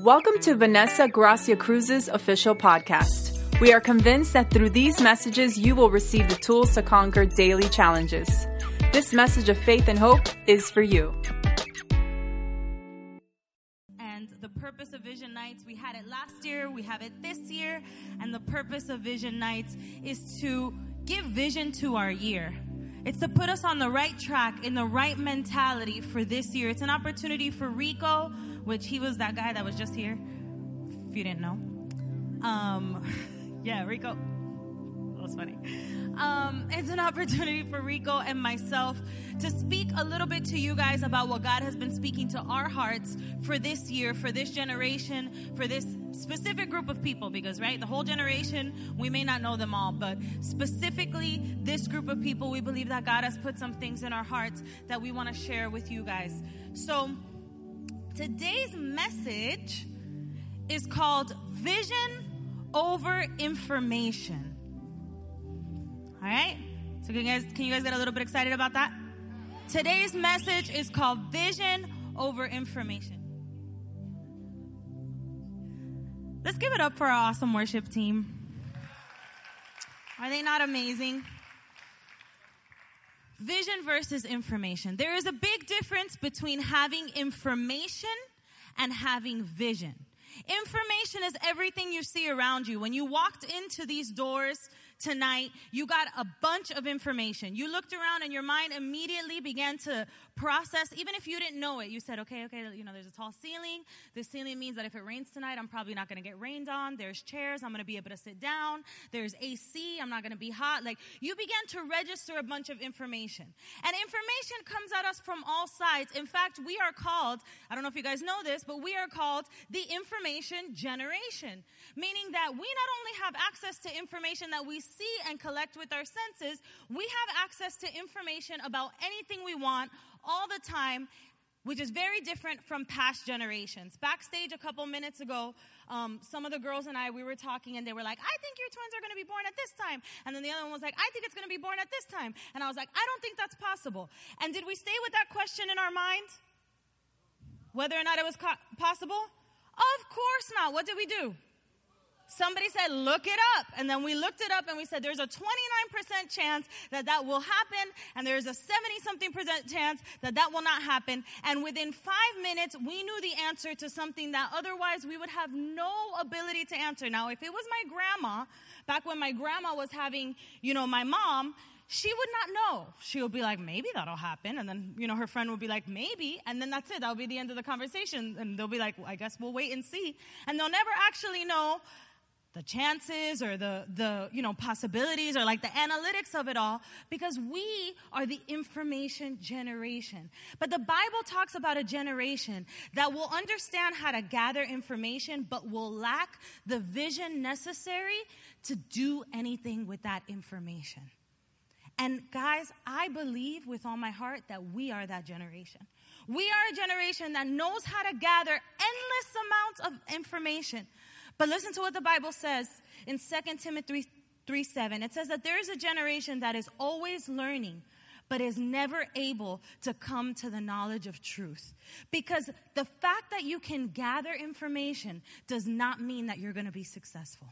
Welcome to Vanessa Gracia Cruz's official podcast. We are convinced that through these messages, you will receive the tools to conquer daily challenges. This message of faith and hope is for you. And the purpose of Vision Nights, we had it last year, we have it this year, and the purpose of Vision Nights is to give vision to our year. It's to put us on the right track, in the right mentality for this year. It's an opportunity for Rico, which he was that guy that was just here, if you didn't know. Um, yeah, Rico. That was funny. Um, it's an opportunity for Rico and myself to speak a little bit to you guys about what God has been speaking to our hearts for this year, for this generation, for this specific group of people. Because, right, the whole generation, we may not know them all, but specifically this group of people, we believe that God has put some things in our hearts that we want to share with you guys. So, today's message is called Vision over Information. All right? So can you guys can you guys get a little bit excited about that? Today's message is called Vision over Information. Let's give it up for our awesome worship team. Are they not amazing? Vision versus information. There is a big difference between having information and having vision. Information is everything you see around you. When you walked into these doors, tonight, you got a bunch of information. You looked around and your mind immediately began to process, even if you didn't know it. You said, okay, okay, you know, there's a tall ceiling. This ceiling means that if it rains tonight, I'm probably not going to get rained on. There's chairs. I'm going to be able to sit down. There's AC. I'm not going to be hot. Like you began to register a bunch of information. And information comes at us from all sides. In fact, we are called, I don't know if you guys know this, but we are called the information generation, meaning that we not only have access to information that we see and collect with our senses, we have access to information about anything we want all the time which is very different from past generations. Backstage a couple minutes ago, um, some of the girls and I, we were talking and they were like, I think your twins are going to be born at this time. And then the other one was like, I think it's going to be born at this time. And I was like, I don't think that's possible. And did we stay with that question in our mind? Whether or not it was co- possible? Of course not. What did we do? Somebody said, look it up. And then we looked it up and we said, there's a 29% chance that that will happen. And there's a 70 something percent chance that that will not happen. And within five minutes, we knew the answer to something that otherwise we would have no ability to answer. Now, if it was my grandma, back when my grandma was having, you know, my mom, she would not know. She would be like, maybe that'll happen. And then, you know, her friend would be like, maybe. And then that's it. That'll be the end of the conversation. And they'll be like, well, I guess we'll wait and see. And they'll never actually know the chances or the, the, you know, possibilities or like the analytics of it all because we are the information generation. But the Bible talks about a generation that will understand how to gather information but will lack the vision necessary to do anything with that information. And guys, I believe with all my heart that we are that generation. We are a generation that knows how to gather endless amounts of information but listen to what the Bible says in 2 Timothy 3, 3 7. It says that there is a generation that is always learning, but is never able to come to the knowledge of truth. Because the fact that you can gather information does not mean that you're going to be successful.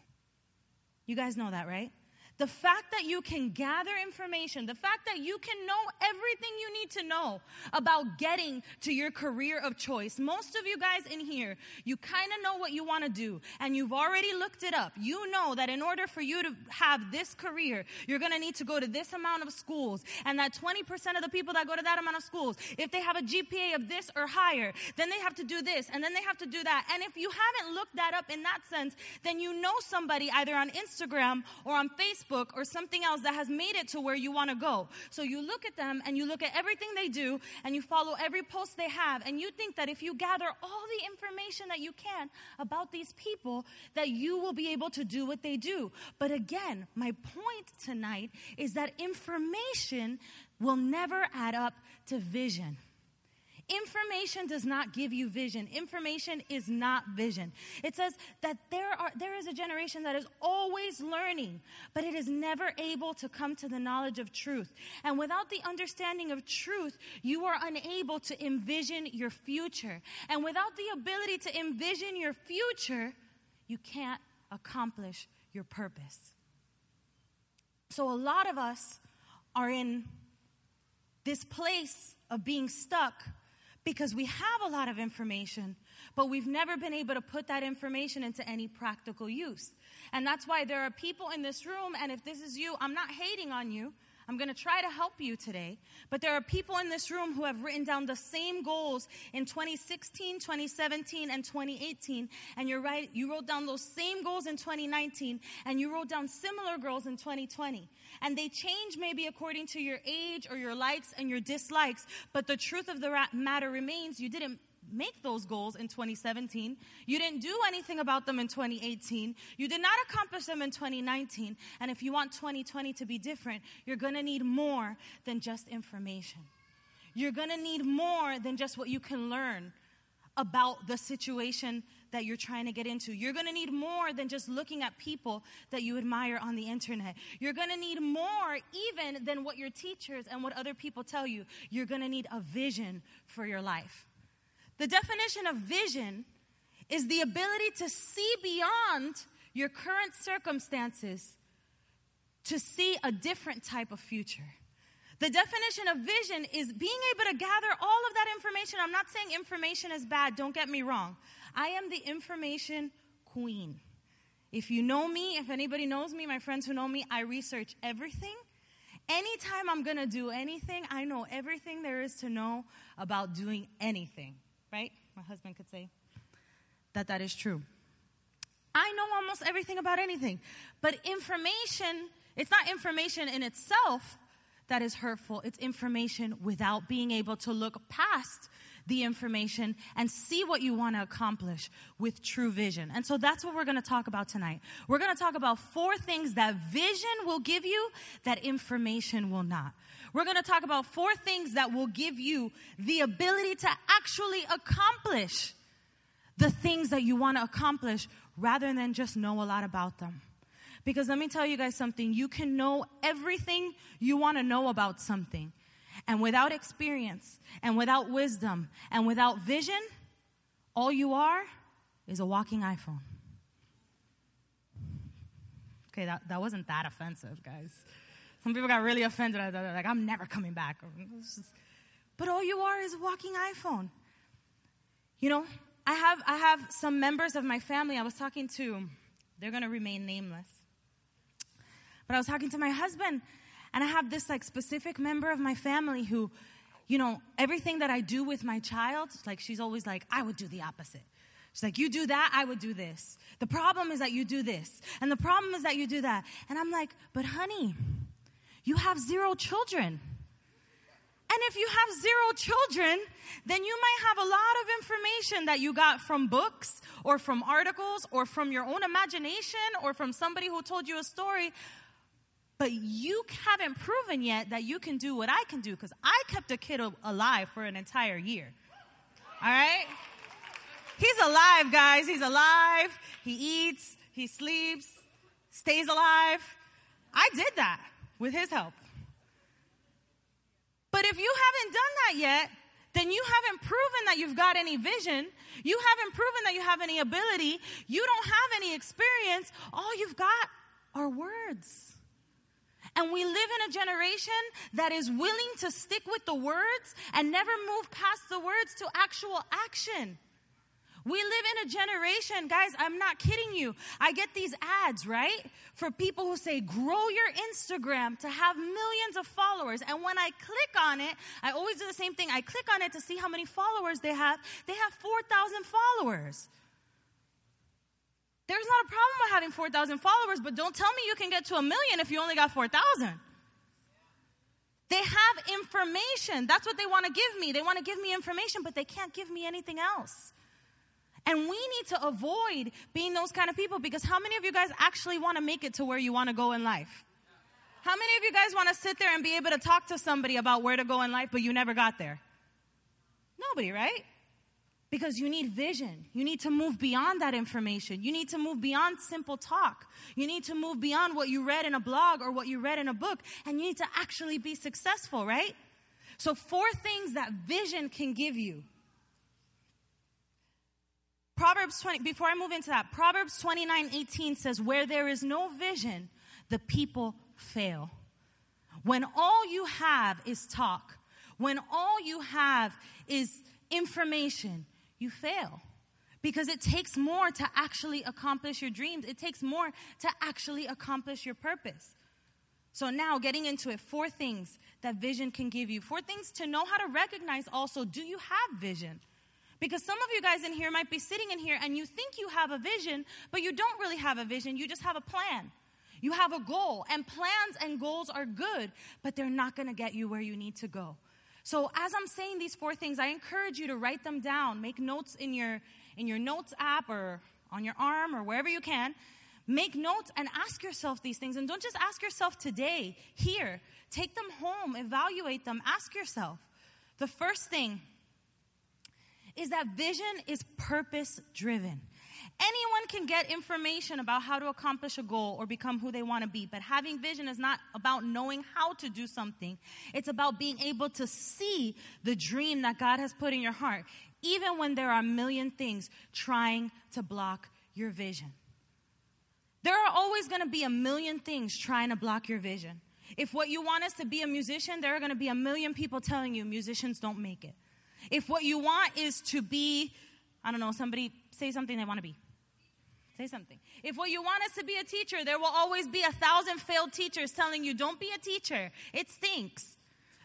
You guys know that, right? The fact that you can gather information, the fact that you can know everything you need to know about getting to your career of choice. Most of you guys in here, you kind of know what you want to do and you've already looked it up. You know that in order for you to have this career, you're going to need to go to this amount of schools and that 20% of the people that go to that amount of schools, if they have a GPA of this or higher, then they have to do this and then they have to do that. And if you haven't looked that up in that sense, then you know somebody either on Instagram or on Facebook Facebook or something else that has made it to where you want to go. So you look at them and you look at everything they do and you follow every post they have and you think that if you gather all the information that you can about these people that you will be able to do what they do. But again, my point tonight is that information will never add up to vision. Information does not give you vision. Information is not vision. It says that there are there is a generation that is always learning, but it is never able to come to the knowledge of truth. And without the understanding of truth, you are unable to envision your future. And without the ability to envision your future, you can't accomplish your purpose. So a lot of us are in this place of being stuck because we have a lot of information, but we've never been able to put that information into any practical use. And that's why there are people in this room, and if this is you, I'm not hating on you. I'm going to try to help you today. But there are people in this room who have written down the same goals in 2016, 2017, and 2018. And you're right, you wrote down those same goals in 2019, and you wrote down similar goals in 2020. And they change maybe according to your age or your likes and your dislikes. But the truth of the matter remains you didn't make those goals in 2017. You didn't do anything about them in 2018. You did not accomplish them in 2019. And if you want 2020 to be different, you're going to need more than just information. You're going to need more than just what you can learn about the situation that you're trying to get into. You're going to need more than just looking at people that you admire on the internet. You're going to need more even than what your teachers and what other people tell you. You're going to need a vision for your life. The definition of vision is the ability to see beyond your current circumstances to see a different type of future. The definition of vision is being able to gather all of that information. I'm not saying information is bad, don't get me wrong. I am the information queen. If you know me, if anybody knows me, my friends who know me, I research everything. Anytime I'm gonna do anything, I know everything there is to know about doing anything right? My husband could say that that is true. I know almost everything about anything, but information, it's not information in itself that is hurtful. It's information without being able to look past the information and see what you want to accomplish with true vision. And so that's what we're going to talk about tonight. We're going to talk about four things that vision will give you that information will not. We're going to talk about four things that will give you the ability to actually accomplish the things that you want to accomplish rather than just know a lot about them. Because let me tell you guys something. You can know everything you want to know about something. And without experience and without wisdom and without vision, all you are is a walking iPhone. Okay, that, that wasn't that offensive, guys. Some people got really offended. Like, I'm never coming back. But all you are is a walking iPhone. You know, I have, I have some members of my family I was talking to, they're going to remain nameless. But I was talking to my husband, and I have this like specific member of my family who, you know, everything that I do with my child, like she's always like, I would do the opposite. She's like, you do that, I would do this. The problem is that you do this. And the problem is that you do that. And I'm like, but honey, you have zero children. And if you have zero children, then you might have a lot of information that you got from books or from articles or from your own imagination or from somebody who told you a story. But you haven't proven yet that you can do what I can do because I kept a kid alive for an entire year. All right? He's alive, guys. He's alive. He eats, he sleeps, stays alive. I did that with his help. But if you haven't done that yet, then you haven't proven that you've got any vision. You haven't proven that you have any ability. You don't have any experience. All you've got are words. And we live in a generation that is willing to stick with the words and never move past the words to actual action. We live in a generation, guys, I'm not kidding you. I get these ads, right? For people who say, grow your Instagram to have millions of followers. And when I click on it, I always do the same thing. I click on it to see how many followers they have. They have 4,000 followers. There's not a problem with having 4,000 followers, but don't tell me you can get to a million if you only got 4,000. They have information. That's what they want to give me. They want to give me information, but they can't give me anything else. And we need to avoid being those kind of people because how many of you guys actually want to make it to where you want to go in life? How many of you guys want to sit there and be able to talk to somebody about where to go in life, but you never got there? Nobody, right? Because you need vision. You need to move beyond that information. You need to move beyond simple talk. You need to move beyond what you read in a blog or what you read in a book, and you need to actually be successful, right? So, four things that vision can give you. Proverbs 20, before I move into that, Proverbs 29 18 says, Where there is no vision, the people fail. When all you have is talk, when all you have is information, you fail. Because it takes more to actually accomplish your dreams. It takes more to actually accomplish your purpose. So, now getting into it, four things that vision can give you. Four things to know how to recognize also do you have vision? Because some of you guys in here might be sitting in here and you think you have a vision, but you don't really have a vision. You just have a plan. You have a goal, and plans and goals are good, but they're not going to get you where you need to go. So as I'm saying these four things, I encourage you to write them down. Make notes in your in your notes app or on your arm or wherever you can. Make notes and ask yourself these things. And don't just ask yourself today, here. Take them home, evaluate them, ask yourself. The first thing is that vision is purpose driven. Anyone can get information about how to accomplish a goal or become who they want to be, but having vision is not about knowing how to do something. It's about being able to see the dream that God has put in your heart, even when there are a million things trying to block your vision. There are always going to be a million things trying to block your vision. If what you want is to be a musician, there are going to be a million people telling you musicians don't make it. If what you want is to be, I don't know, somebody say something they want to be. Say something. If what you want is to be a teacher, there will always be a thousand failed teachers telling you, don't be a teacher. It stinks.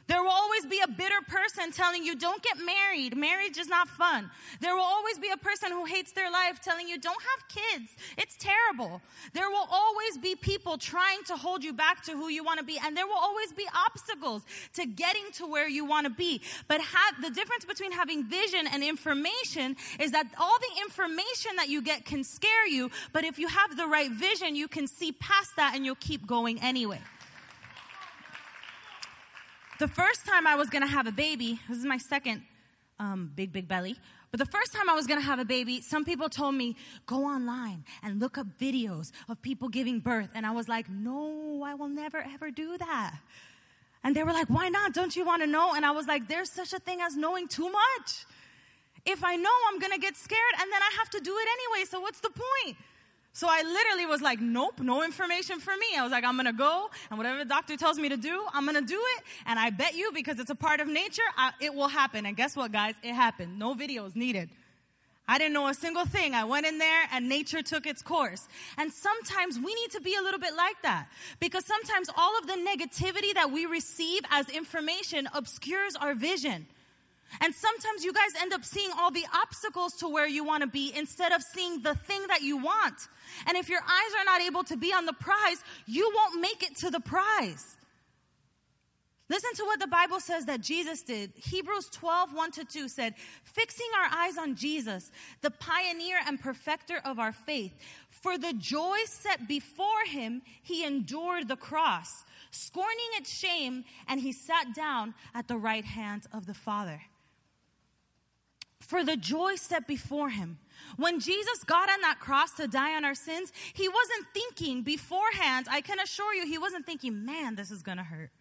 There will always be a bitter person telling you, don't get married. Marriage is not fun. There will always be a person who hates their life telling you, don't have kids. It's terrible. There will always be people trying to hold you back to who you want to be. And there will always be obstacles to getting to where you want to be. But have, the difference between having vision and information is that all the information that you get can scare you. But if you have the right vision, you can see past that and you'll keep going anyway. The first time I was going to have a baby, this is my second um, big, big belly. But the first time I was going to have a baby, some people told me, go online and look up videos of people giving birth. And I was like, no, I will never ever do that. And they were like, why not? Don't you want to know? And I was like, there's such a thing as knowing too much. If I know, I'm going to get scared and then I have to do it anyway. So what's the point? So I literally was like, nope, no information for me. I was like, I'm gonna go, and whatever the doctor tells me to do, I'm gonna do it. And I bet you, because it's a part of nature, I, it will happen. And guess what, guys? It happened. No videos needed. I didn't know a single thing. I went in there and nature took its course. And sometimes we need to be a little bit like that because sometimes all of the negativity that we receive as information obscures our vision. And sometimes you guys end up seeing all the obstacles to where you want to be instead of seeing the thing that you want. And if your eyes are not able to be on the prize, you won't make it to the prize. Listen to what the Bible says that Jesus did. Hebrews 12, 1 to 2 said, Fixing our eyes on Jesus, the pioneer and perfecter of our faith, for the joy set before him, he endured the cross, scorning its shame, and he sat down at the right hand of the Father for the joy set before him. When Jesus got on that cross to die on our sins, he wasn't thinking beforehand, I can assure you, he wasn't thinking, man, this is gonna hurt.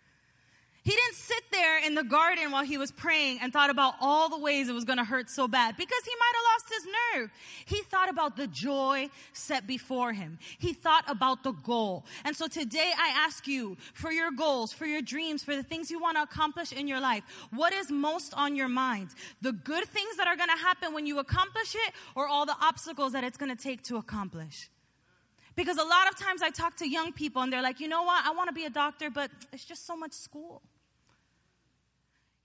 He didn't sit there in the garden while he was praying and thought about all the ways it was going to hurt so bad because he might have lost his nerve. He thought about the joy set before him. He thought about the goal. And so today I ask you for your goals, for your dreams, for the things you want to accomplish in your life. What is most on your mind? The good things that are going to happen when you accomplish it or all the obstacles that it's going to take to accomplish? Because a lot of times I talk to young people and they're like, you know what? I want to be a doctor, but it's just so much school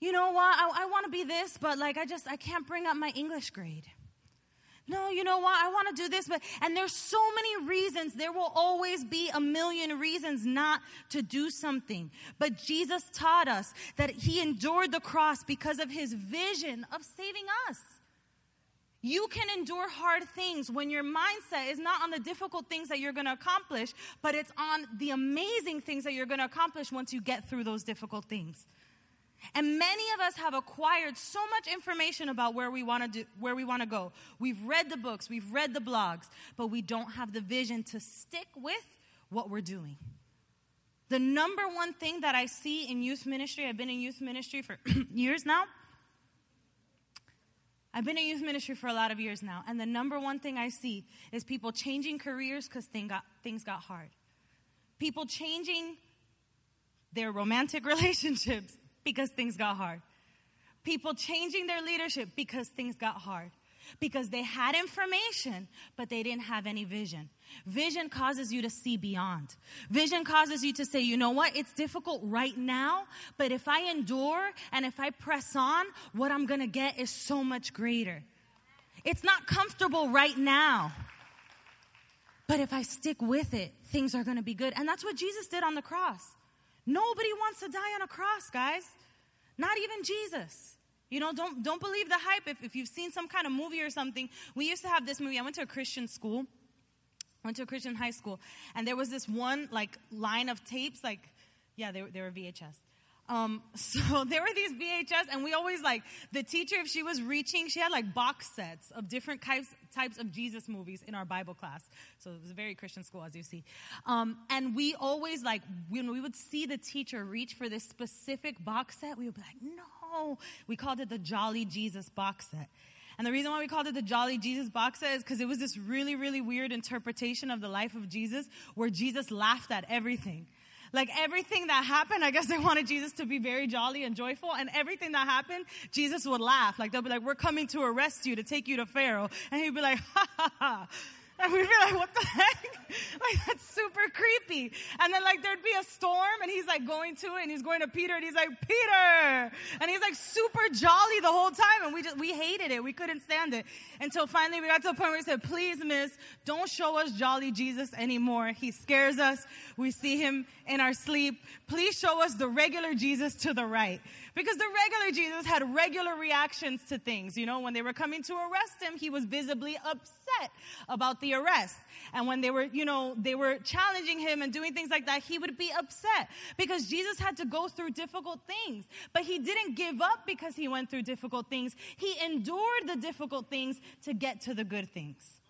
you know what, I, I want to be this, but like I just, I can't bring up my English grade. No, you know what? I want to do this, but, and there's so many reasons. There will always be a million reasons not to do something. But Jesus taught us that he endured the cross because of his vision of saving us. You can endure hard things when your mindset is not on the difficult things that you're going to accomplish, but it's on the amazing things that you're going to accomplish once you get through those difficult things. And many of us have acquired so much information about where we want to do, where we want to go. We've read the books, we've read the blogs, but we don't have the vision to stick with what we're doing. The number one thing that I see in youth ministry, I've been in youth ministry for years now. I've been in youth ministry for a lot of years now, and the number one thing I see is people changing careers because thing got, things got hard. People changing their romantic relationships because things got hard. People changing their leadership because things got hard. Because they had information, but they didn't have any vision. Vision causes you to see beyond. Vision causes you to say, you know what? It's difficult right now, but if I endure and if I press on, what I'm gonna get is so much greater. It's not comfortable right now. But if I stick with it, things are gonna be good. And that's what Jesus did on the cross. Nobody wants to die on a cross, guys. Not even Jesus. You know, don't, don't believe the hype. If, if you've seen some kind of movie or something, we used to have this movie. I went to a Christian school, went to a Christian high school, and there was this one like line of tapes, like, yeah, they, they were VHS. Um, so there were these VHS, and we always like the teacher, if she was reaching, she had like box sets of different types types of Jesus movies in our Bible class. So it was a very Christian school, as you see. Um, and we always like when we would see the teacher reach for this specific box set, we would be like, no. We called it the Jolly Jesus box set. And the reason why we called it the Jolly Jesus box set is because it was this really, really weird interpretation of the life of Jesus where Jesus laughed at everything. Like everything that happened, I guess they wanted Jesus to be very jolly and joyful. And everything that happened, Jesus would laugh. Like they'll be like, we're coming to arrest you to take you to Pharaoh. And he'd be like, ha ha ha. And we'd be like, what the heck? like, that's super creepy. And then, like, there'd be a storm, and he's like going to it, and he's going to Peter, and he's like, Peter! And he's like super jolly the whole time, and we just, we hated it. We couldn't stand it. Until finally we got to a point where we said, please, miss, don't show us jolly Jesus anymore. He scares us. We see him in our sleep. Please show us the regular Jesus to the right. Because the regular Jesus had regular reactions to things. You know, when they were coming to arrest him, he was visibly upset about the arrest. And when they were, you know, they were challenging him and doing things like that, he would be upset because Jesus had to go through difficult things. But he didn't give up because he went through difficult things. He endured the difficult things to get to the good things.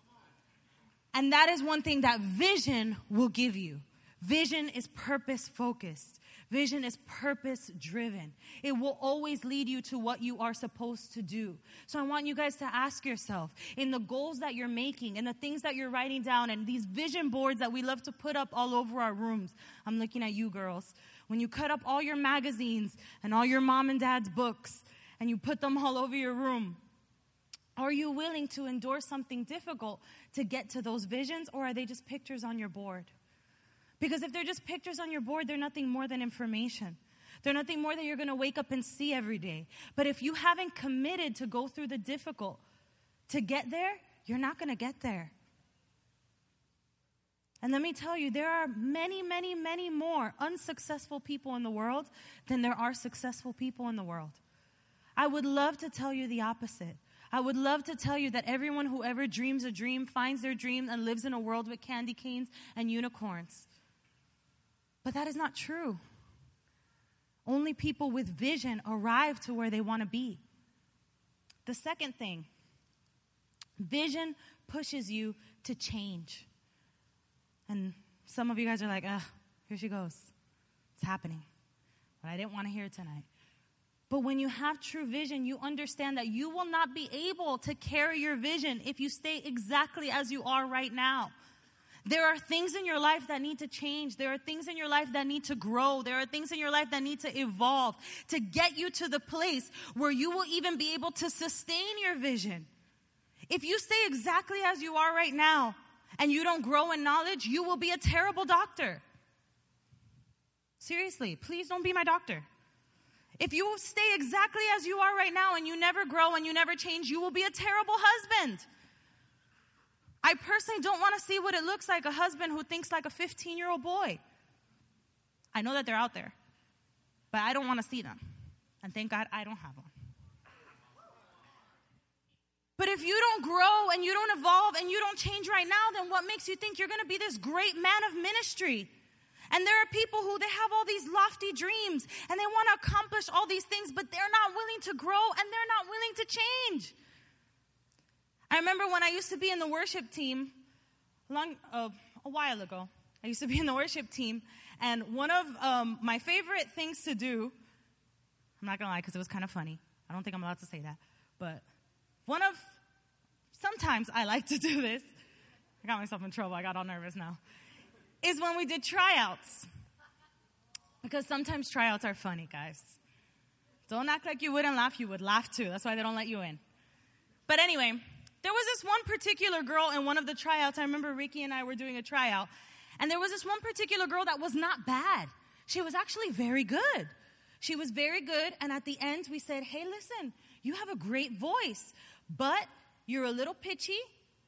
And that is one thing that vision will give you. Vision is purpose focused. Vision is purpose driven. It will always lead you to what you are supposed to do. So I want you guys to ask yourself in the goals that you're making and the things that you're writing down and these vision boards that we love to put up all over our rooms. I'm looking at you girls. When you cut up all your magazines and all your mom and dad's books and you put them all over your room, are you willing to endure something difficult to get to those visions or are they just pictures on your board? Because if they're just pictures on your board, they're nothing more than information. They're nothing more that you're going to wake up and see every day. But if you haven't committed to go through the difficult to get there, you're not going to get there. And let me tell you, there are many, many, many more unsuccessful people in the world than there are successful people in the world. I would love to tell you the opposite. I would love to tell you that everyone who ever dreams a dream finds their dream and lives in a world with candy canes and unicorns. But that is not true. Only people with vision arrive to where they want to be. The second thing vision pushes you to change. And some of you guys are like, ah, here she goes. It's happening. But I didn't want to hear tonight. But when you have true vision, you understand that you will not be able to carry your vision if you stay exactly as you are right now. There are things in your life that need to change. There are things in your life that need to grow. There are things in your life that need to evolve to get you to the place where you will even be able to sustain your vision. If you stay exactly as you are right now and you don't grow in knowledge, you will be a terrible doctor. Seriously, please don't be my doctor. If you stay exactly as you are right now and you never grow and you never change, you will be a terrible husband. I personally don't want to see what it looks like a husband who thinks like a 15 year old boy. I know that they're out there, but I don't want to see them. And thank God I don't have them. But if you don't grow and you don't evolve and you don't change right now, then what makes you think you're going to be this great man of ministry? And there are people who they have all these lofty dreams and they want to accomplish all these things, but they're not willing to grow and they're not willing to change. I remember when I used to be in the worship team, long uh, a while ago. I used to be in the worship team, and one of um, my favorite things to do. I'm not gonna lie because it was kind of funny. I don't think I'm allowed to say that, but one of sometimes I like to do this. I got myself in trouble. I got all nervous now. Is when we did tryouts. Because sometimes tryouts are funny, guys. Don't act like you wouldn't laugh. You would laugh too. That's why they don't let you in. But anyway, there was this one particular girl in one of the tryouts. I remember Ricky and I were doing a tryout. And there was this one particular girl that was not bad. She was actually very good. She was very good. And at the end, we said, Hey, listen, you have a great voice, but you're a little pitchy.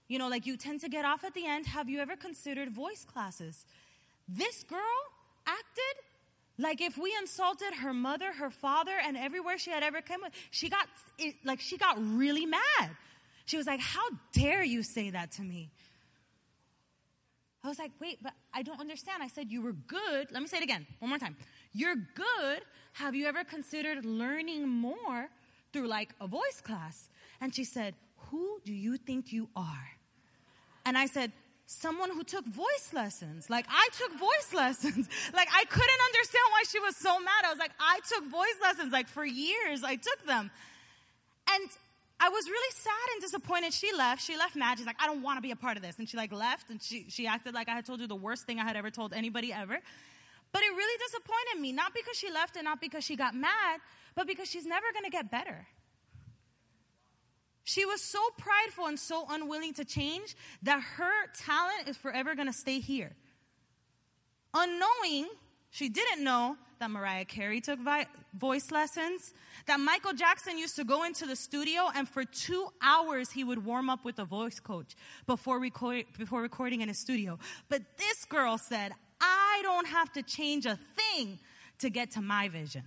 You know, like you tend to get off at the end. Have you ever considered voice classes? This girl acted like if we insulted her mother, her father, and everywhere she had ever come with, she got, like she got really mad. She was like, how dare you say that to me? I was like, wait, but I don't understand. I said, you were good. Let me say it again, one more time. You're good. Have you ever considered learning more through like a voice class? And she said, who do you think you are? And I said, someone who took voice lessons. Like I took voice lessons. like I couldn't understand why she was so mad. I was like, I took voice lessons. Like for years, I took them. And I was really sad and disappointed. She left. She left mad. She's like, I don't want to be a part of this. And she like left and she, she acted like I had told her the worst thing I had ever told anybody ever. But it really disappointed me. Not because she left and not because she got mad, but because she's never going to get better. She was so prideful and so unwilling to change that her talent is forever going to stay here. Unknowing, she didn't know that Mariah Carey took vi- voice lessons, that Michael Jackson used to go into the studio and for two hours he would warm up with a voice coach before, before recording in his studio. But this girl said, I don't have to change a thing to get to my vision.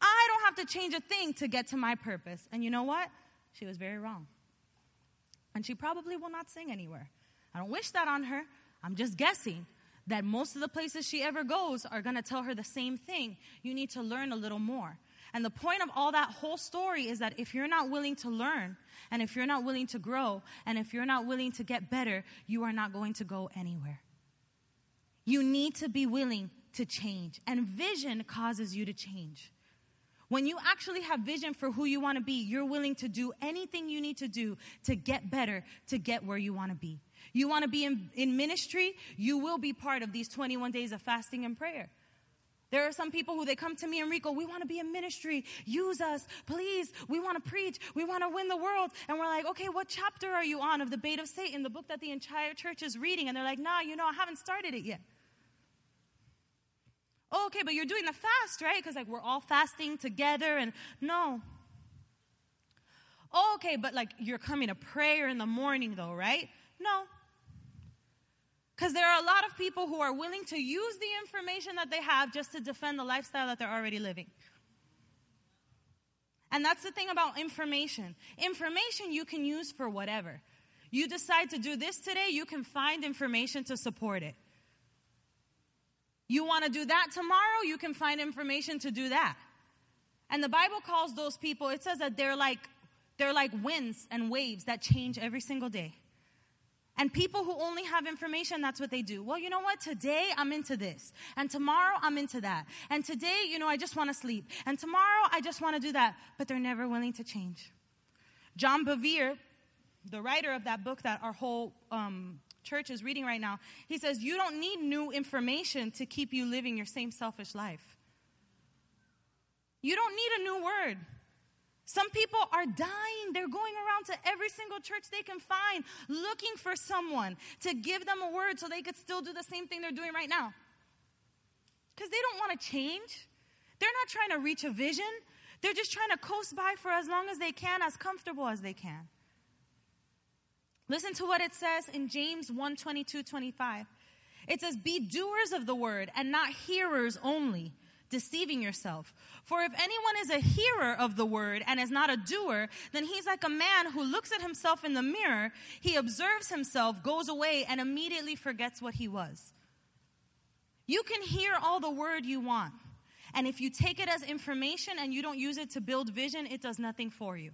I don't have to change a thing to get to my purpose. And you know what? She was very wrong. And she probably will not sing anywhere. I don't wish that on her. I'm just guessing that most of the places she ever goes are going to tell her the same thing. You need to learn a little more. And the point of all that whole story is that if you're not willing to learn, and if you're not willing to grow, and if you're not willing to get better, you are not going to go anywhere. You need to be willing to change. And vision causes you to change. When you actually have vision for who you want to be, you're willing to do anything you need to do to get better, to get where you want to be. You want to be in, in ministry, you will be part of these 21 days of fasting and prayer. There are some people who they come to me, and Rico, we want to be in ministry. Use us, please. We want to preach. We want to win the world. And we're like, okay, what chapter are you on of the bait of Satan, the book that the entire church is reading? And they're like, nah, you know, I haven't started it yet. Oh, okay, but you're doing the fast, right? Because like we're all fasting together and no. Oh, okay, but like you're coming to prayer in the morning though, right? No. Because there are a lot of people who are willing to use the information that they have just to defend the lifestyle that they're already living. And that's the thing about information. Information you can use for whatever. You decide to do this today, you can find information to support it. You want to do that tomorrow, you can find information to do that. And the Bible calls those people, it says that they're like they're like winds and waves that change every single day. And people who only have information, that's what they do. Well, you know what? Today I'm into this. And tomorrow I'm into that. And today, you know, I just want to sleep. And tomorrow I just want to do that. But they're never willing to change. John Bevere, the writer of that book that our whole um, church is reading right now, he says, You don't need new information to keep you living your same selfish life. You don't need a new word. Some people are dying. They're going around to every single church they can find looking for someone to give them a word so they could still do the same thing they're doing right now. Because they don't want to change. They're not trying to reach a vision. They're just trying to coast by for as long as they can, as comfortable as they can. Listen to what it says in James 1 22 25. It says, Be doers of the word and not hearers only, deceiving yourself. For if anyone is a hearer of the word and is not a doer, then he's like a man who looks at himself in the mirror, he observes himself, goes away, and immediately forgets what he was. You can hear all the word you want. And if you take it as information and you don't use it to build vision, it does nothing for you.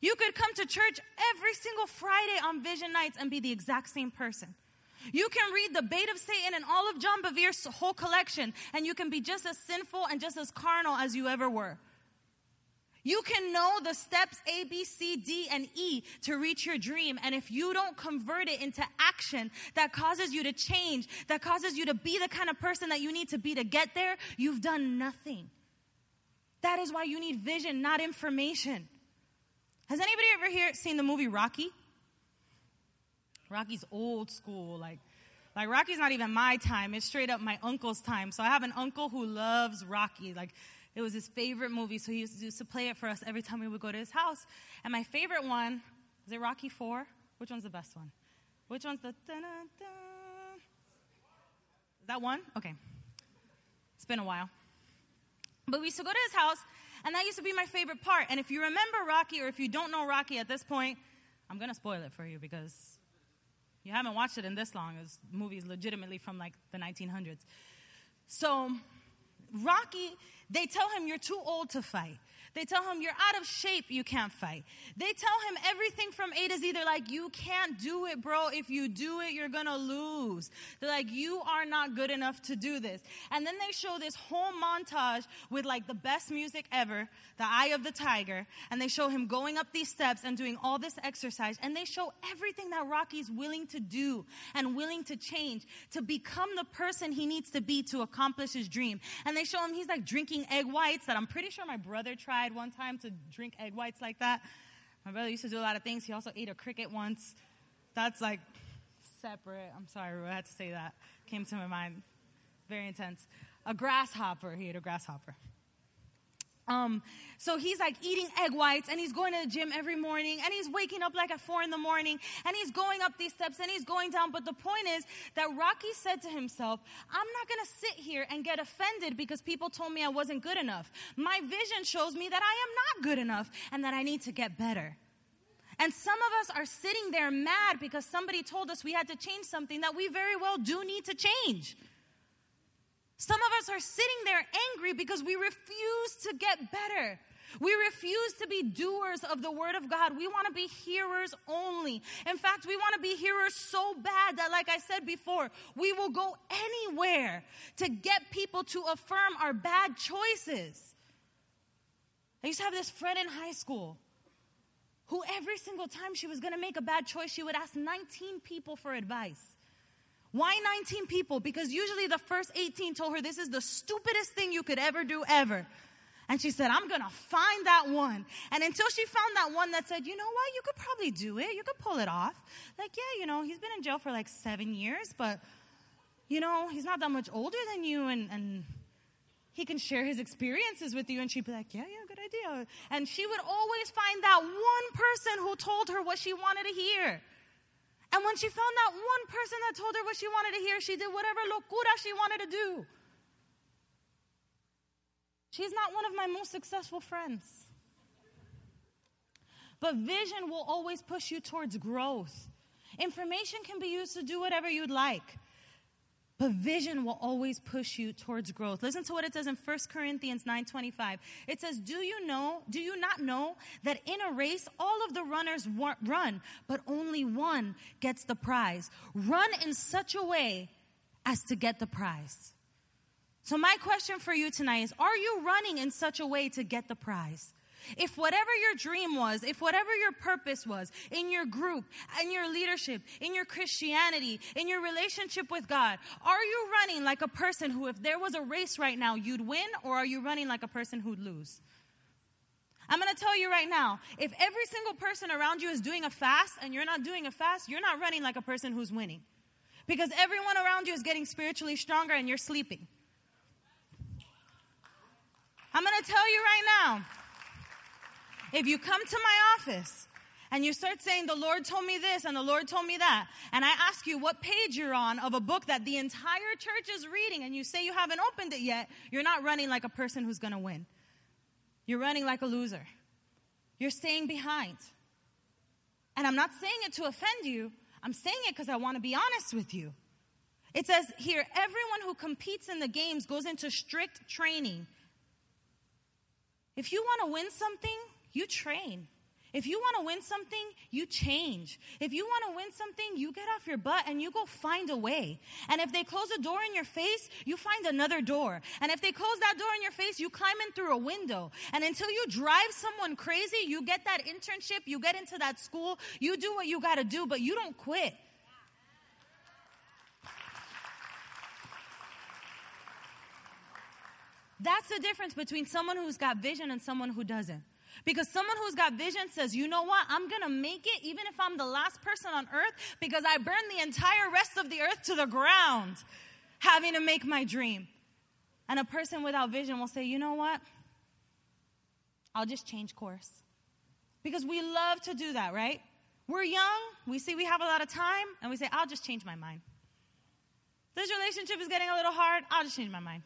You could come to church every single Friday on vision nights and be the exact same person. You can read the Bait of Satan and all of John Bevere's whole collection, and you can be just as sinful and just as carnal as you ever were. You can know the steps A, B, C, D, and E to reach your dream. And if you don't convert it into action that causes you to change, that causes you to be the kind of person that you need to be to get there, you've done nothing. That is why you need vision, not information. Has anybody ever here seen the movie Rocky? Rocky's old school, like like Rocky's not even my time. It's straight up my uncle's time. So I have an uncle who loves Rocky. Like it was his favorite movie, so he used to, used to play it for us every time we would go to his house. And my favorite one, is it Rocky 4? Which one's the best one? Which one's the that one? Okay. It's been a while. But we used to go to his house, and that used to be my favorite part. And if you remember Rocky, or if you don't know Rocky at this point, I'm going to spoil it for you because you haven't watched it in this long. This movie is legitimately from like the 1900s. So, Rocky they tell him you're too old to fight. They tell him you're out of shape, you can't fight. They tell him everything from A to Z. They're like, you can't do it, bro. If you do it, you're gonna lose. They're like, you are not good enough to do this. And then they show this whole montage with like the best music ever, the eye of the tiger. And they show him going up these steps and doing all this exercise. And they show everything that Rocky's willing to do and willing to change to become the person he needs to be to accomplish his dream. And they show him he's like drinking egg whites that I'm pretty sure my brother tried tried one time to drink egg whites like that. My brother used to do a lot of things. He also ate a cricket once. That's like separate. I'm sorry, I had to say that. Came to my mind. Very intense. A grasshopper. He ate a grasshopper. Um, so he's like eating egg whites and he's going to the gym every morning and he's waking up like at four in the morning and he's going up these steps and he's going down. But the point is that Rocky said to himself, I'm not going to sit here and get offended because people told me I wasn't good enough. My vision shows me that I am not good enough and that I need to get better. And some of us are sitting there mad because somebody told us we had to change something that we very well do need to change. Some of us are sitting there angry because we refuse to get better. We refuse to be doers of the Word of God. We want to be hearers only. In fact, we want to be hearers so bad that, like I said before, we will go anywhere to get people to affirm our bad choices. I used to have this friend in high school who, every single time she was going to make a bad choice, she would ask 19 people for advice. Why 19 people? Because usually the first 18 told her this is the stupidest thing you could ever do ever. And she said, I'm to find that one. And until she found that one that said, you know what, you could probably do it. You could pull it off. Like, yeah, you know, he's been in jail for like seven years, but, you know, he's not that much older than you and, and he can share his experiences with you. And she'd be like, yeah, yeah, good idea. And she would always find that one person who told her what she wanted to hear. And when she found that one person that told her what she wanted to hear, she did whatever locura she wanted to do. She's not one of my most successful friends. But vision will always push you towards growth. Information can be used to do whatever you'd like. But vision will always push you towards growth. Listen to what it says in 1 Corinthians 9:25. It says, "Do you know, do you not know that in a race all of the runners run, but only one gets the prize? Run in such a way as to get the prize." So my question for you tonight is, are you running in such a way to get the prize? If whatever your dream was, if whatever your purpose was in your group, in your leadership, in your Christianity, in your relationship with God, are you running like a person who, if there was a race right now, you'd win, or are you running like a person who'd lose? I'm going to tell you right now if every single person around you is doing a fast and you're not doing a fast, you're not running like a person who's winning. Because everyone around you is getting spiritually stronger and you're sleeping. I'm going to tell you right now if you come to my office and you start saying, the Lord told me this and the Lord told me that, and I ask you what page you're on of a book that the entire church is reading and you say you haven't opened it yet, you're not running like a person who's going to win. You're running like a loser. You're staying behind. And I'm not saying it to offend you. I'm saying it because I want to be honest with you. It says here, everyone who competes in the games goes into strict training. If you want to win something, you train. If you want to win something, you change. If you want to win something, you get off your butt and you go find a way. And if they close a door in your face, you find another door. And if they close that door in your face, you climb in through a window. And until you drive someone crazy, you get that internship, you get into that school, you do what you got to do, but you don't quit. That's the difference between someone who's got vision and someone who doesn't. Because someone who's got vision says, you know what? I'm going to make it even if I'm the last person on earth because I burned the entire rest of the earth to the ground having to make my dream. And a person without vision will say, you know what? I'll just change course. Because we love to do that, right? We're young, we see we have a lot of time, and we say, I'll just change my mind. This relationship is getting a little hard, I'll just change my mind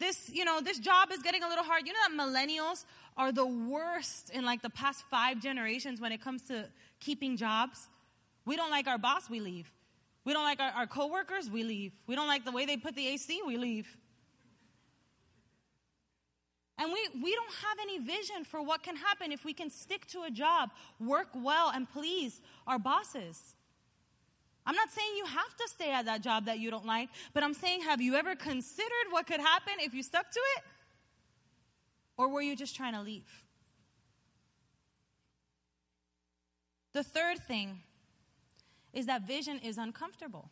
this, you know, this job is getting a little hard. You know that millennials are the worst in like the past five generations when it comes to keeping jobs? We don't like our boss, we leave. We don't like our, our coworkers, we leave. We don't like the way they put the AC, we leave. And we, we don't have any vision for what can happen if we can stick to a job, work well, and please our bosses. I'm not saying you have to stay at that job that you don't like, but I'm saying, have you ever considered what could happen if you stuck to it? Or were you just trying to leave? The third thing is that vision is uncomfortable.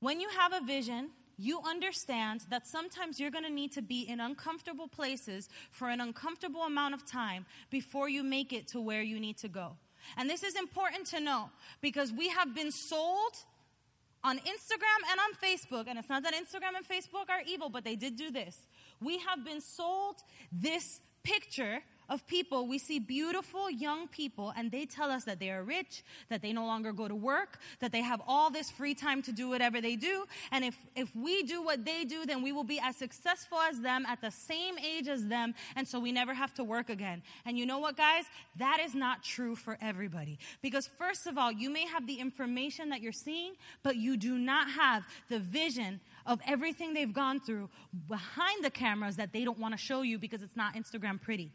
When you have a vision, you understand that sometimes you're going to need to be in uncomfortable places for an uncomfortable amount of time before you make it to where you need to go. And this is important to know because we have been sold on Instagram and on Facebook, and it's not that Instagram and Facebook are evil, but they did do this. We have been sold this picture of people, we see beautiful young people, and they tell us that they are rich, that they no longer go to work, that they have all this free time to do whatever they do. And if, if we do what they do, then we will be as successful as them at the same age as them, and so we never have to work again. And you know what, guys? That is not true for everybody. Because, first of all, you may have the information that you're seeing, but you do not have the vision of everything they've gone through behind the cameras that they don't want to show you because it's not Instagram pretty.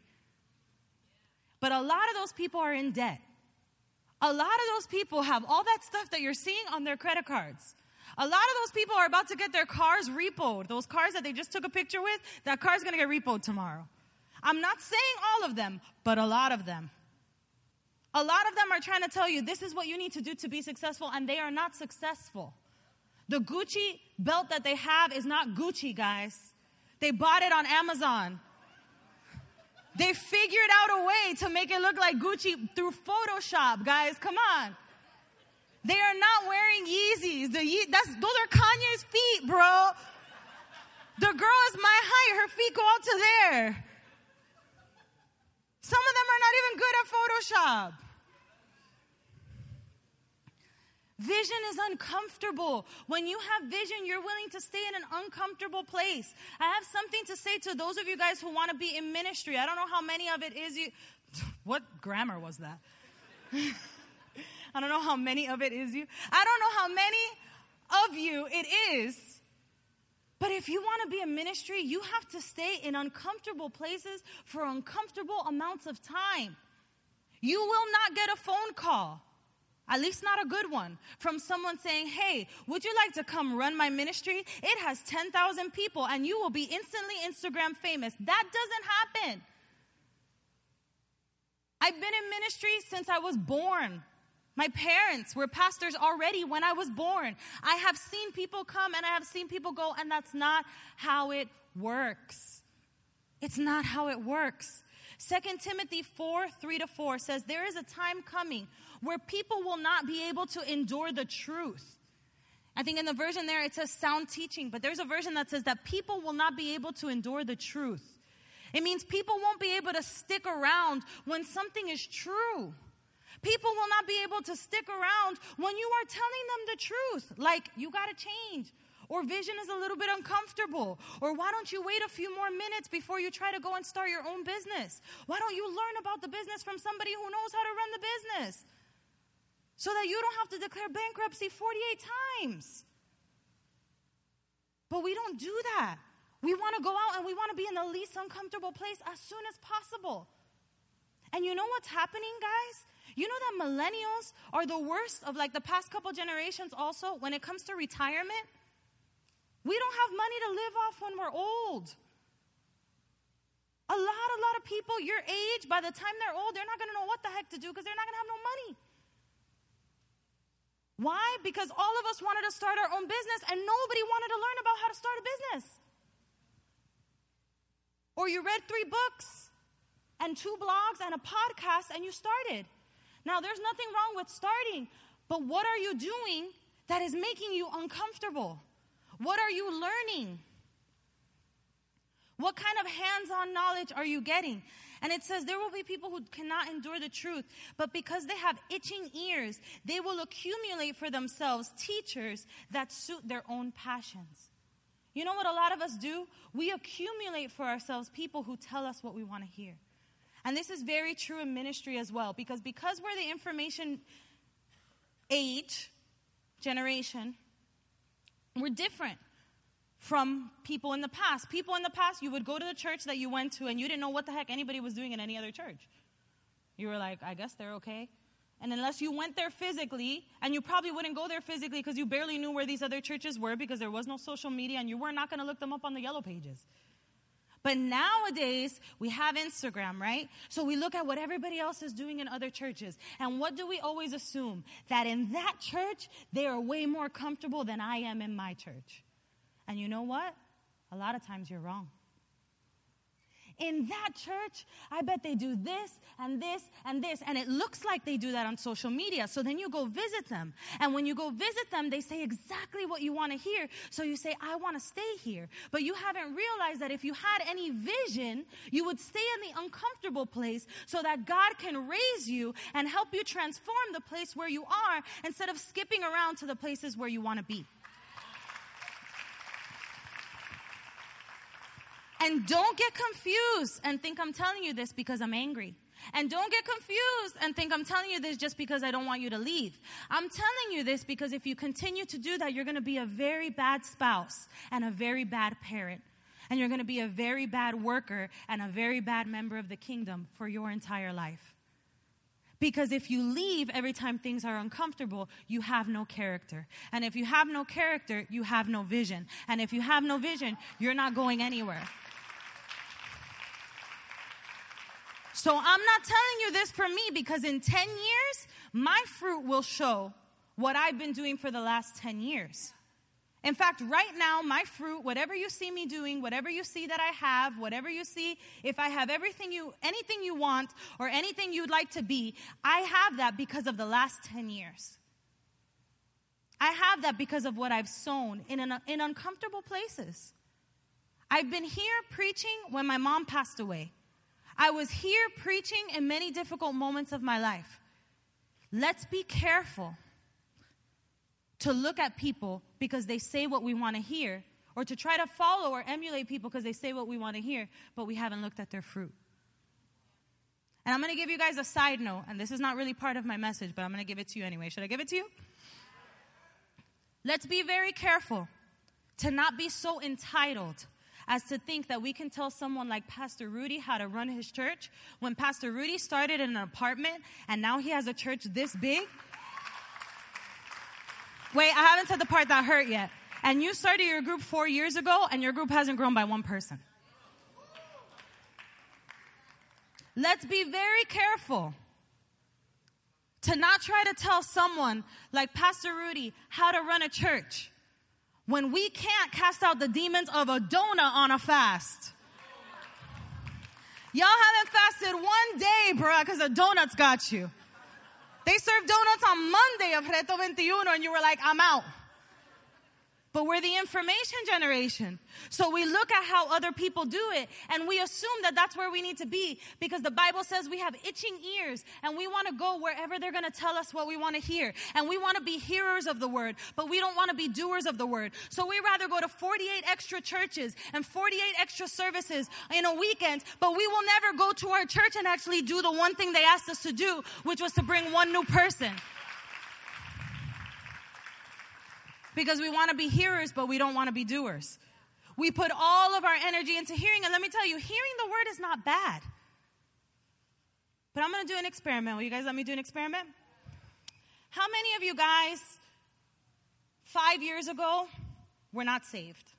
But a lot of those people are in debt. A lot of those people have all that stuff that you're seeing on their credit cards. A lot of those people are about to get their cars repoed. Those cars that they just took a picture with, that car's gonna get repoed tomorrow. I'm not saying all of them, but a lot of them. A lot of them are trying to tell you this is what you need to do to be successful, and they are not successful. The Gucci belt that they have is not Gucci, guys. They bought it on Amazon. They figured out a way to make it look like Gucci through Photoshop, guys. Come on. They are not wearing Yeezys. The Ye- that's, those are Kanye's feet, bro. The girl is my height. Her feet go out to there. Some of them are not even good at Photoshop. Vision is uncomfortable. When you have vision, you're willing to stay in an uncomfortable place. I have something to say to those of you guys who want to be in ministry. I don't know how many of it is you. What grammar was that? I don't know how many of it is you. I don't know how many of you it is. But if you want to be in ministry, you have to stay in uncomfortable places for uncomfortable amounts of time. You will not get a phone call at least not a good one, from someone saying, Hey, would you like to come run my ministry? It has 10,000 people and you will be instantly Instagram famous. That doesn't happen. I've been in ministry since I was born. My parents were pastors already when I was born. I have seen people come and I have seen people go, and that's not how it works. It's not how it works. 2 Timothy 4 3 to 4 says, There is a time coming where people will not be able to endure the truth. I think in the version there it says sound teaching, but there's a version that says that people will not be able to endure the truth. It means people won't be able to stick around when something is true. People will not be able to stick around when you are telling them the truth. Like, you got to change. Or vision is a little bit uncomfortable. Or why don't you wait a few more minutes before you try to go and start your own business? Why don't you learn about the business from somebody who knows how to run the business? so that you don't have to declare bankruptcy 48 times. But we don't do that. We want to go out and we want to be in the least uncomfortable place as soon as possible. And you know what's happening, guys? You know that millennials are the worst of like the past couple generations also when it comes to retirement? We don't have money to live off when we're old. A lot, a lot of people your age, by the time they're old, they're not going to know what the heck to do because they're not going to have no money. Why? Because all of us wanted to start our own business and nobody wanted to learn about how to start a business. Or you read three books and two blogs and a podcast and you started. Now, there's nothing wrong with starting, but what are you doing that is making you uncomfortable? What are you learning? What kind of hands on knowledge are you getting? And it says there will be people who cannot endure the truth, but because they have itching ears, they will accumulate for themselves teachers that suit their own passions. You know what a lot of us do? We accumulate for ourselves people who tell us what we want to hear. And this is very true in ministry as well, because because we're the information age, generation, we're different from people in the past. People in the past, you would go to the church that you went to and you didn't know what the heck anybody was doing in any other church. You were like, I guess they're okay. And unless you went there physically, and you probably wouldn't go there physically because you barely knew where these other churches were because there was no social media and you were not going to look them up on the yellow pages. But nowadays, we have Instagram, right? So we look at what everybody else is doing in other churches. And what do we always assume? That in that church, they are way more comfortable than I am in my church. And you know what? A lot of times you're wrong in that church, I bet they do this and this and this. And it looks like they do that on social media. So then you go visit them. And when you go visit them, they say exactly what you want to hear. So you say, I want to stay here. But you haven't realized that if you had any vision, you would stay in the uncomfortable place so that God can raise you and help you transform the place where you are instead of skipping around to the places where you want to be. And don't get confused and think I'm telling you this because I'm angry. And don't get confused and think I'm telling you this just because I don't want you to leave. I'm telling you this because if you continue to do that, you're going to be a very bad spouse and a very bad parent. And you're going to be a very bad worker and a very bad member of the kingdom for your entire life. Because if you leave every time things are uncomfortable, you have no character. And if you have no character, you have no vision. And if you have no vision, you're not going anywhere. So I'm not telling you this for me because in 10 years, my fruit will show what I've been doing for the last 10 years. In fact, right now, my fruit, whatever you see me doing, whatever you see that I have, whatever you see, if I have everything you, anything you want or anything you'd like to be, I have that because of the last 10 years. I have that because of what I've sown in, an, in uncomfortable places. I've been here preaching when my mom passed away. I was here preaching in many difficult moments of my life. Let's be careful to look at people because they say what we want to hear, or to try to follow or emulate people because they say what we want to hear, but we haven't looked at their fruit. And I'm going to give you guys a side note, and this is not really part of my message, but I'm going to give it to you anyway. Should I give it to you? Let's be very careful to not be so entitled as to think that we can tell someone like Pastor Rudy how to run his church when Pastor Rudy started in an apartment and now he has a church this big. Wait, I haven't said the part that hurt yet. And you started your group four years ago and your group hasn't grown by one person. Let's be very careful to not try to tell someone like Pastor Rudy how to run a church when we can't cast out the demons of a donut on a fast. Y'all haven't fasted one day, bro, because the donuts got you. They served donuts on Monday of Reto 21 and you were like, I'm out but we're the information generation. So we look at how other people do it and we assume that that's where we need to be because the Bible says we have itching ears and we want to go wherever they're going to tell us what we want to hear. And we want to be hearers of the word, but we don't want to be doers of the word. So we rather go to 48 extra churches and 48 extra services in a weekend, but we will never go to our church and actually do the one thing they asked us to do, which was to bring one new person. Because we want to be hearers, but we don't want to be doers. We put all of our energy into hearing, and let me tell you, hearing the word is not bad. But I'm going to do an experiment. Will you guys let me do an experiment? How many of you guys, five years ago, were not saved?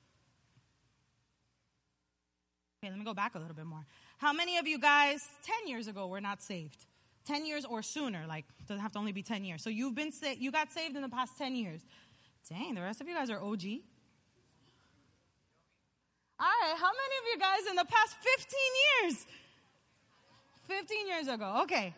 Okay, let me go back a little bit more. How many of you guys 10 years ago were not saved? 10 years or sooner, like doesn't have to only be 10 years. So you've been sa- you got saved in the past 10 years. Dang, the rest of you guys are OG. All right, how many of you guys in the past 15 years? 15 years ago. Okay.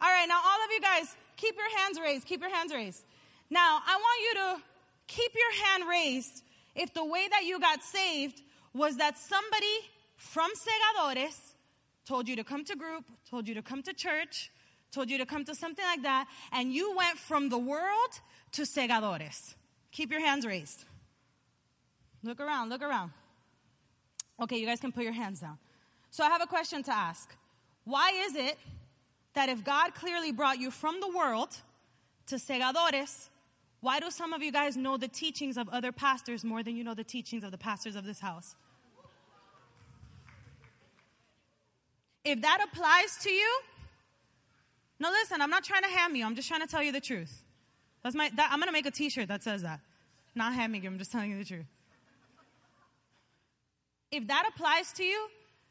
All right, now all of you guys, keep your hands raised. Keep your hands raised. Now, I want you to keep your hand raised if the way that you got saved was that somebody from Segadores told you to come to group, told you to come to church, told you to come to something like that, and you went from the world to Segadores. Keep your hands raised. Look around, look around. Okay, you guys can put your hands down. So I have a question to ask. Why is it that if God clearly brought you from the world to Segadores, why do some of you guys know the teachings of other pastors more than you know the teachings of the pastors of this house? If that applies to you, no, listen, I'm not trying to ham you. I'm just trying to tell you the truth. That's my, that, I'm going to make a t shirt that says that. Not hamming you, I'm just telling you the truth. If that applies to you,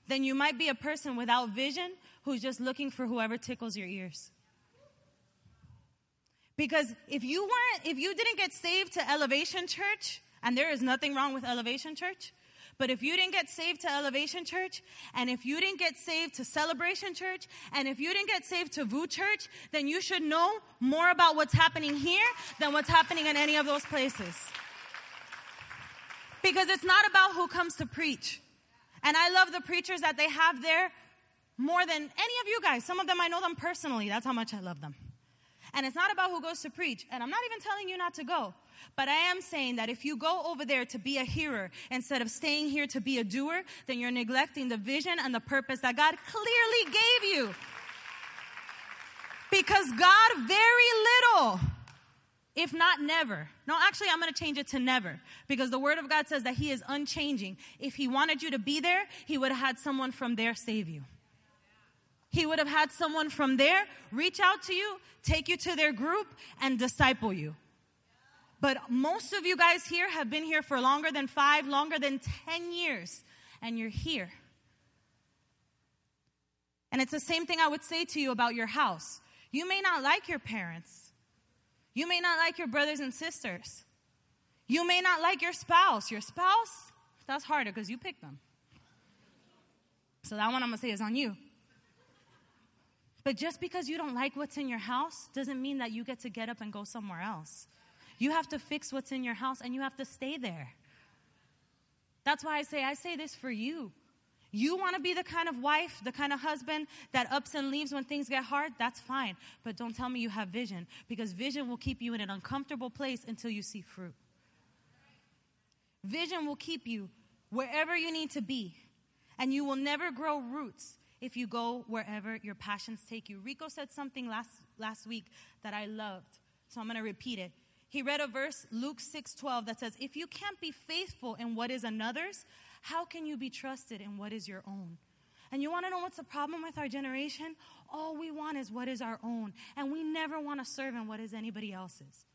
then you might be a person without vision who's just looking for whoever tickles your ears. Because if you weren't, if you didn't get saved to Elevation Church, and there is nothing wrong with Elevation Church, but if you didn't get saved to Elevation Church, and if you didn't get saved to Celebration Church, and if you didn't get saved to VOUS Church, then you should know more about what's happening here than what's happening in any of those places. Because it's not about who comes to preach. And I love the preachers that they have there more than any of you guys. Some of them I know them personally. That's how much I love them. And it's not about who goes to preach. And I'm not even telling you not to go. But I am saying that if you go over there to be a hearer instead of staying here to be a doer, then you're neglecting the vision and the purpose that God clearly gave you. Because God very little, if not never. No, actually, I'm going to change it to never because the word of God says that He is unchanging. If He wanted you to be there, He would have had someone from there save you. He would have had someone from there reach out to you, take you to their group, and disciple you. But most of you guys here have been here for longer than five, longer than 10 years, and you're here. And it's the same thing I would say to you about your house. You may not like your parents. You may not like your brothers and sisters. You may not like your spouse. Your spouse, that's harder because you picked them. So that one I'm going to say is on you. But just because you don't like what's in your house doesn't mean that you get to get up and go somewhere else. You have to fix what's in your house and you have to stay there. That's why I say, I say this for you. You want to be the kind of wife, the kind of husband that ups and leaves when things get hard? That's fine. But don't tell me you have vision because vision will keep you in an uncomfortable place until you see fruit. Vision will keep you wherever you need to be, and you will never grow roots if you go wherever your passions take you. Rico said something last, last week that I loved, so I'm going to repeat it. He read a verse, Luke 6:12, that says, "If you can't be faithful in what is another's, how can you be trusted in what is your own?" And you want to know what's the problem with our generation? All we want is what is our own, and we never want to serve in what is anybody else's.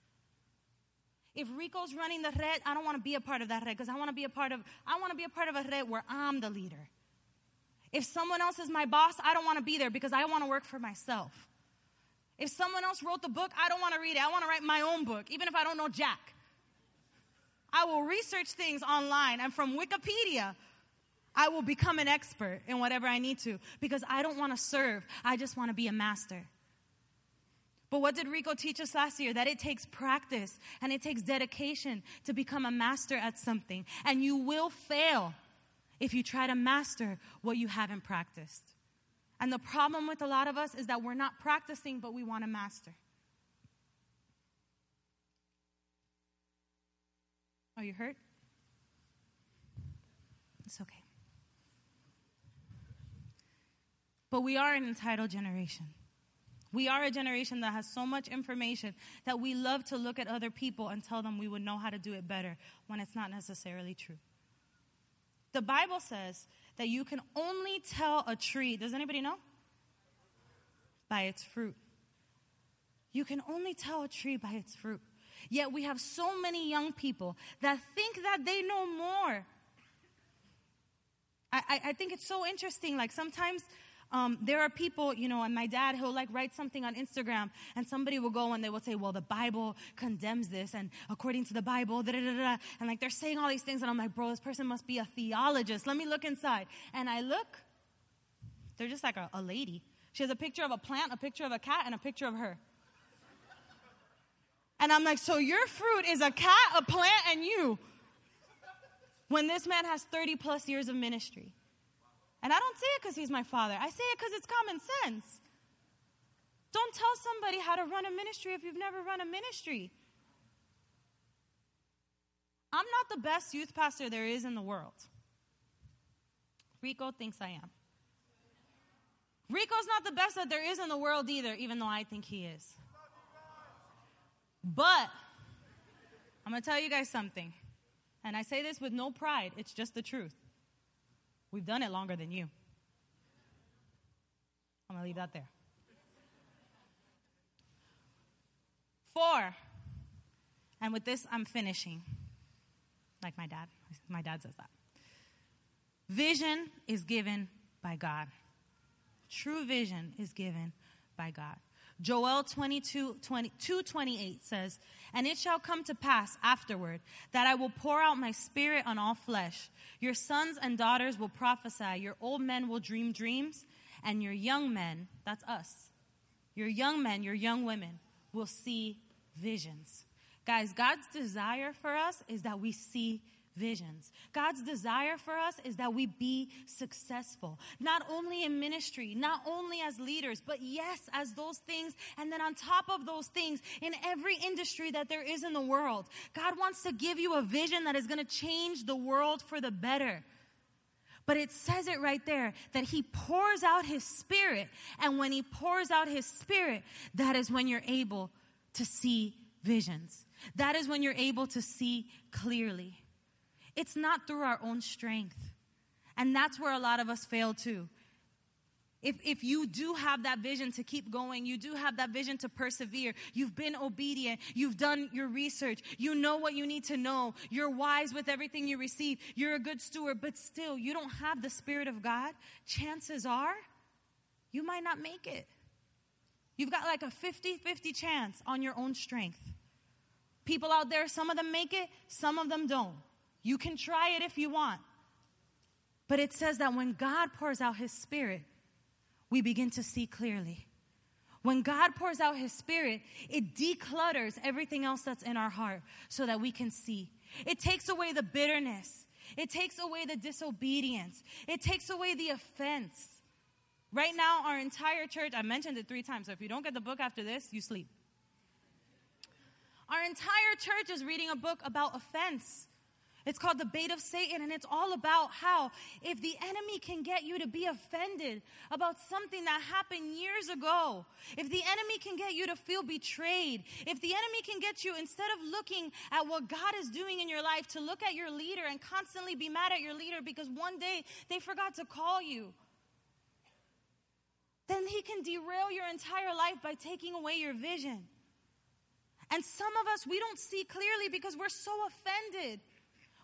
If Rico's running the red, I don't want to be a part of that red because I want to be a part of I want to be a part of a red where I'm the leader. If someone else is my boss, I don't want to be there because I want to work for myself. If someone else wrote the book, I don't want to read it. I want to write my own book, even if I don't know Jack. I will research things online and from Wikipedia, I will become an expert in whatever I need to because I don't want to serve. I just want to be a master. But what did Rico teach us last year? That it takes practice and it takes dedication to become a master at something. And you will fail if you try to master what you haven't practiced. And the problem with a lot of us is that we're not practicing, but we want to master. Are you hurt? It's okay. But we are an entitled generation. We are a generation that has so much information that we love to look at other people and tell them we would know how to do it better when it's not necessarily true. The Bible says that you can only tell a tree, does anybody know? By its fruit. You can only tell a tree by its fruit. Yet we have so many young people that think that they know more. I, I, I think it's so interesting. Like sometimes um, there are people, you know, and my dad, he'll like write something on Instagram and somebody will go and they will say, well, the Bible condemns this and according to the Bible, da da da da. And like they're saying all these things and I'm like, bro, this person must be a theologist. Let me look inside. And I look, they're just like a, a lady. She has a picture of a plant, a picture of a cat, and a picture of her. And I'm like, so your fruit is a cat, a plant, and you. When this man has 30 plus years of ministry. And I don't say it because he's my father. I say it because it's common sense. Don't tell somebody how to run a ministry if you've never run a ministry. I'm not the best youth pastor there is in the world. Rico thinks I am. Rico's not the best that there is in the world either, even though I think he is. But I'm going to tell you guys something. And I say this with no pride, it's just the truth. We've done it longer than you. I'm going to leave that there. Four. And with this, I'm finishing. Like my dad. My dad says that. Vision is given by God. True vision is given by God. Joel 22, 22 28 says, And it shall come to pass afterward that I will pour out my spirit on all flesh. Your sons and daughters will prophesy, your old men will dream dreams, and your young men, that's us, your young men, your young women, will see visions. Guys, God's desire for us is that we see visions. God's desire for us is that we be successful, not only in ministry, not only as leaders, but yes, as those things. And then on top of those things, in every industry that there is in the world, God wants to give you a vision that is going to change the world for the better. But it says it right there that he pours out his spirit. And when he pours out his spirit, that is when you're able to see visions. That is when you're able to see clearly. It's not through our own strength. And that's where a lot of us fail too. If, if you do have that vision to keep going, you do have that vision to persevere, you've been obedient, you've done your research, you know what you need to know, you're wise with everything you receive, you're a good steward, but still you don't have the Spirit of God, chances are you might not make it. You've got like a 50 50 chance on your own strength. People out there, some of them make it, some of them don't. You can try it if you want. But it says that when God pours out His Spirit, we begin to see clearly. When God pours out His Spirit, it declutters everything else that's in our heart so that we can see. It takes away the bitterness. It takes away the disobedience. It takes away the offense. Right now, our entire church, I mentioned it three times, so if you don't get the book after this, you sleep. Our entire church is reading a book about offense. It's called the bait of Satan, and it's all about how if the enemy can get you to be offended about something that happened years ago, if the enemy can get you to feel betrayed, if the enemy can get you, instead of looking at what God is doing in your life, to look at your leader and constantly be mad at your leader because one day they forgot to call you, then he can derail your entire life by taking away your vision. And some of us, we don't see clearly because we're so offended.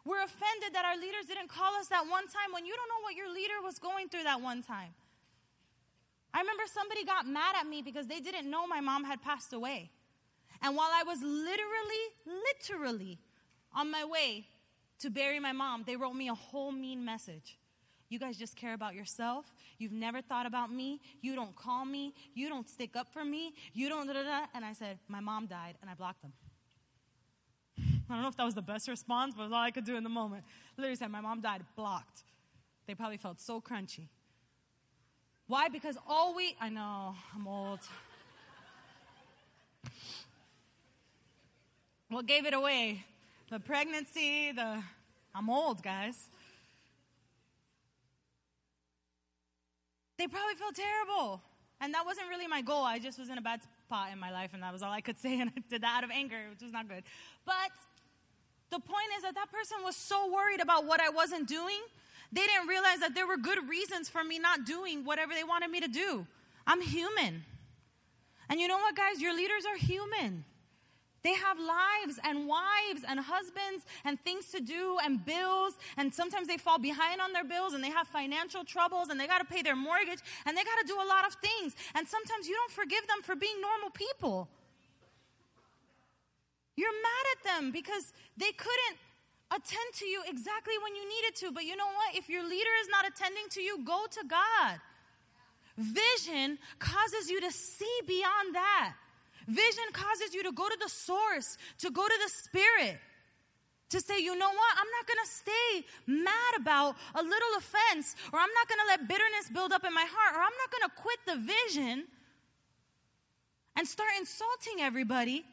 We're offended that our leaders didn't call us that one time when you don't know what your leader was going through that one time. I remember somebody got mad at me because they didn't know my mom had passed away. And while I was literally, literally on my way to bury my mom, they wrote me a whole mean message. You guys just care about yourself. You've never thought about me. You don't call me. You don't stick up for me. You don't, da, da, da. And I said, My mom died, and I blocked them. I don't know if that was the best response, but it was all I could do in the moment. Literally said, My mom died blocked. They probably felt so crunchy. Why? Because all we, I know, I'm old. what gave it away? The pregnancy, the, I'm old, guys. They probably felt terrible. And that wasn't really my goal. I just was in a bad spot in my life, and that was all I could say. And I did that out of anger, which was not good. But the point is that that person was so worried about what I wasn't doing, they didn't realize that there were good reasons for me not doing whatever they wanted me to do. I'm human. And you know what, guys? Your leaders are human. They have lives and wives and husbands and things to do and bills. And sometimes they fall behind on their bills and they have financial troubles and they got to pay their mortgage and they got to do a lot of things. And sometimes you don't forgive them for being normal people. You're mad at them because they couldn't attend to you exactly when you needed to. But you know what? If your leader is not attending to you, go to God. Vision causes you to see beyond that. Vision causes you to go to the source, to go to the spirit, to say, you know what? I'm not going to stay mad about a little offense, or I'm not going to let bitterness build up in my heart, or I'm not going to quit the vision and start insulting everybody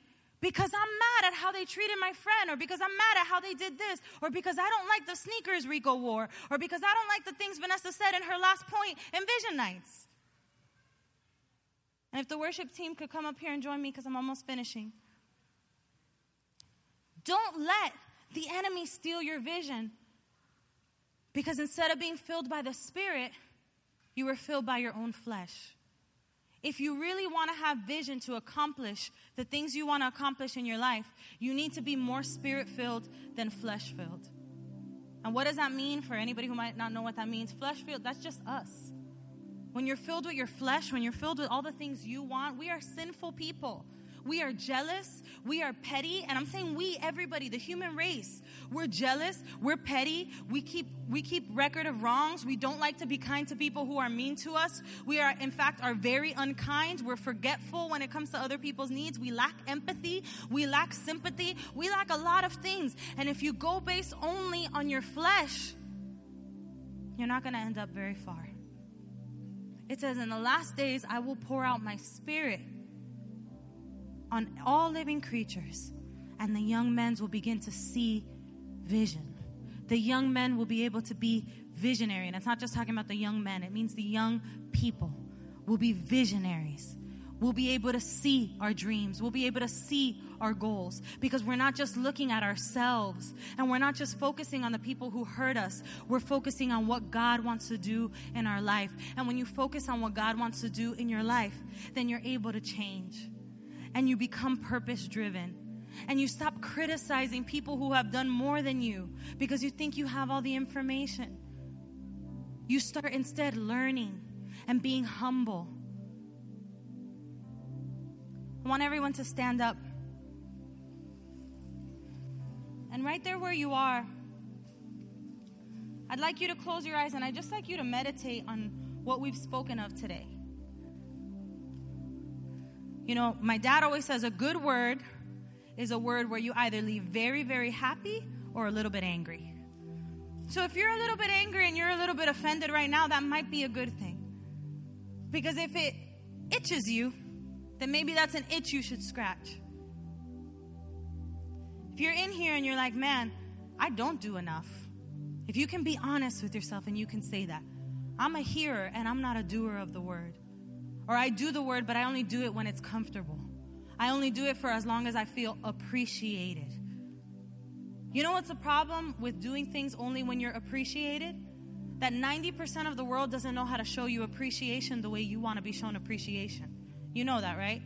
because I'm mad at how they treated my friend, or because I'm mad at how they did this, or because I don't like the sneakers Rico wore, or because I don't like the things Vanessa said in her last point in vision nights. And if the worship team could come up here and join me because I'm almost finishing. Don't let the enemy steal your vision because instead of being filled by the Spirit, you were filled by your own flesh. If you really want to have vision to accomplish the things you want to accomplish in your life, you need to be more spirit filled than flesh filled. And what does that mean for anybody who might not know what that means? Flesh filled, that's just us. When you're filled with your flesh, when you're filled with all the things you want, we are sinful people. We are jealous. We are petty. And I'm saying we, everybody, the human race. We're jealous. We're petty. We keep, we keep record of wrongs. We don't like to be kind to people who are mean to us. We are, in fact, are very unkind. We're forgetful when it comes to other people's needs. We lack empathy. We lack sympathy. We lack a lot of things. And if you go based only on your flesh, you're not going to end up very far. It says, In the last days, I will pour out my spirit on all living creatures, and the young men will begin to see vision. The young men will be able to be visionary. And it's not just talking about the young men, it means the young people will be visionaries. We'll be able to see our dreams. We'll be able to see our goals because we're not just looking at ourselves and we're not just focusing on the people who hurt us. We're focusing on what God wants to do in our life. And when you focus on what God wants to do in your life, then you're able to change and you become purpose driven. And you stop criticizing people who have done more than you because you think you have all the information. You start instead learning and being humble I want everyone to stand up. And right there where you are, I'd like you to close your eyes and I'd just like you to meditate on what we've spoken of today. You know, my dad always says a good word is a word where you either leave very, very happy or a little bit angry. So if you're a little bit angry and you're a little bit offended right now, that might be a good thing. Because if it itches you, then maybe that's an itch you should scratch. If you're in here and you're like, man, I don't do enough. If you can be honest with yourself and you can say that, I'm a hearer and I'm not a doer of the word. Or I do the word, but I only do it when it's comfortable. I only do it for as long as I feel appreciated. You know what's the problem with doing things only when you're appreciated? That 90% of the world doesn't know how to show you appreciation the way you want to be shown appreciation. You know that, right?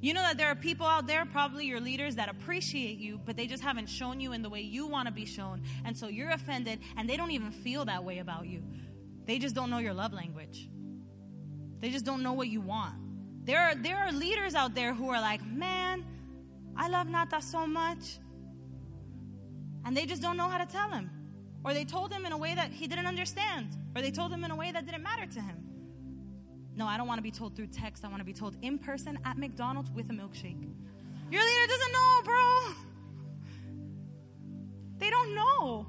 You know that there are people out there, probably your leaders, that appreciate you, but they just haven't shown you in the way you want to be shown. And so you're offended, and they don't even feel that way about you. They just don't know your love language. They just don't know what you want. There are, there are leaders out there who are like, man, I love Nata so much. And they just don't know how to tell him. Or they told him in a way that he didn't understand. Or they told him in a way that didn't matter to him. No, I don't want to be told through text. I want to be told in person at McDonald's with a milkshake. Your leader doesn't know, bro. They don't know.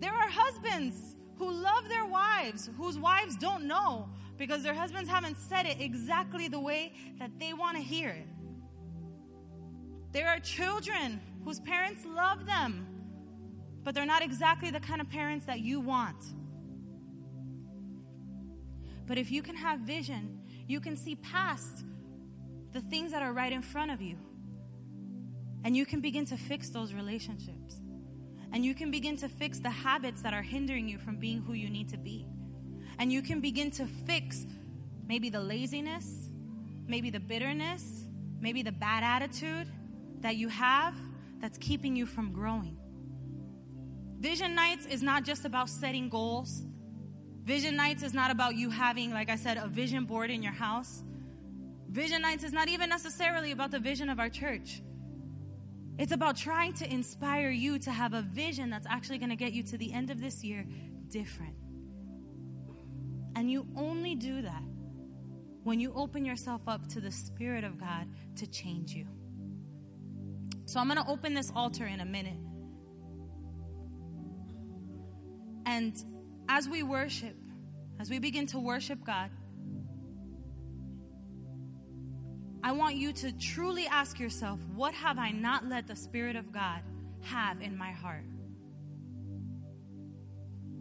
There are husbands who love their wives, whose wives don't know because their husbands haven't said it exactly the way that they want to hear it. There are children whose parents love them, but they're not exactly the kind of parents that you want. But if you can have vision, you can see past the things that are right in front of you. And you can begin to fix those relationships. And you can begin to fix the habits that are hindering you from being who you need to be. And you can begin to fix maybe the laziness, maybe the bitterness, maybe the bad attitude that you have that's keeping you from growing. Vision nights is not just about setting goals. Vision nights is not about you having, like I said, a vision board in your house. Vision nights is not even necessarily about the vision of our church. It's about trying to inspire you to have a vision that's actually going to get you to the end of this year different. And you only do that when you open yourself up to the Spirit of God to change you. So I'm going to open this altar in a minute. And as we worship, as we begin to worship God, I want you to truly ask yourself what have I not let the Spirit of God have in my heart?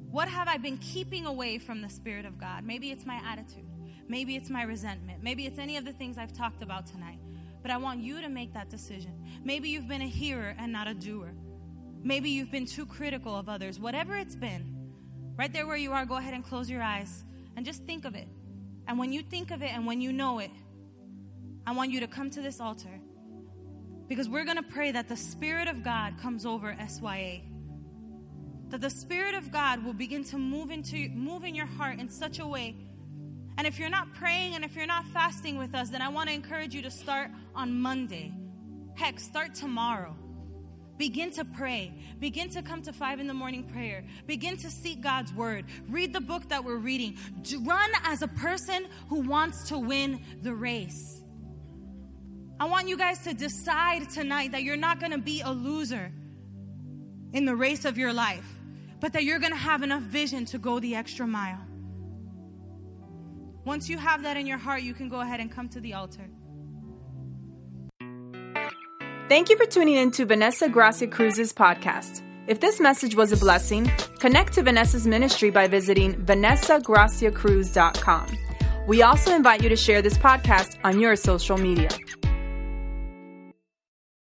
What have I been keeping away from the Spirit of God? Maybe it's my attitude. Maybe it's my resentment. Maybe it's any of the things I've talked about tonight. But I want you to make that decision. Maybe you've been a hearer and not a doer. Maybe you've been too critical of others. Whatever it's been, right there where you are, go ahead and close your eyes and just think of it. And when you think of it and when you know it, I want you to come to this altar because we're going to pray that the Spirit of God comes over SYA that the Spirit of God will begin to move into move in your heart in such a way. And if you're not praying and if you're not fasting with us, then I want to encourage you to start on Monday. Heck, start tomorrow. Begin to pray. Begin to come to five in the morning prayer. Begin to seek God's word. Read the book that we're reading. Run as a person who wants to win the race. I want you guys to decide tonight that you're not going to be a loser in the race of your life but that you're going to have enough vision to go the extra mile. Once you have that in your heart, you can go ahead and come to the altar. Thank you for tuning in to Vanessa Gracia Cruz's podcast. If this message was a blessing, connect to Vanessa's ministry by visiting vanessagraciacruz.com. We also invite you to share this podcast on your social media.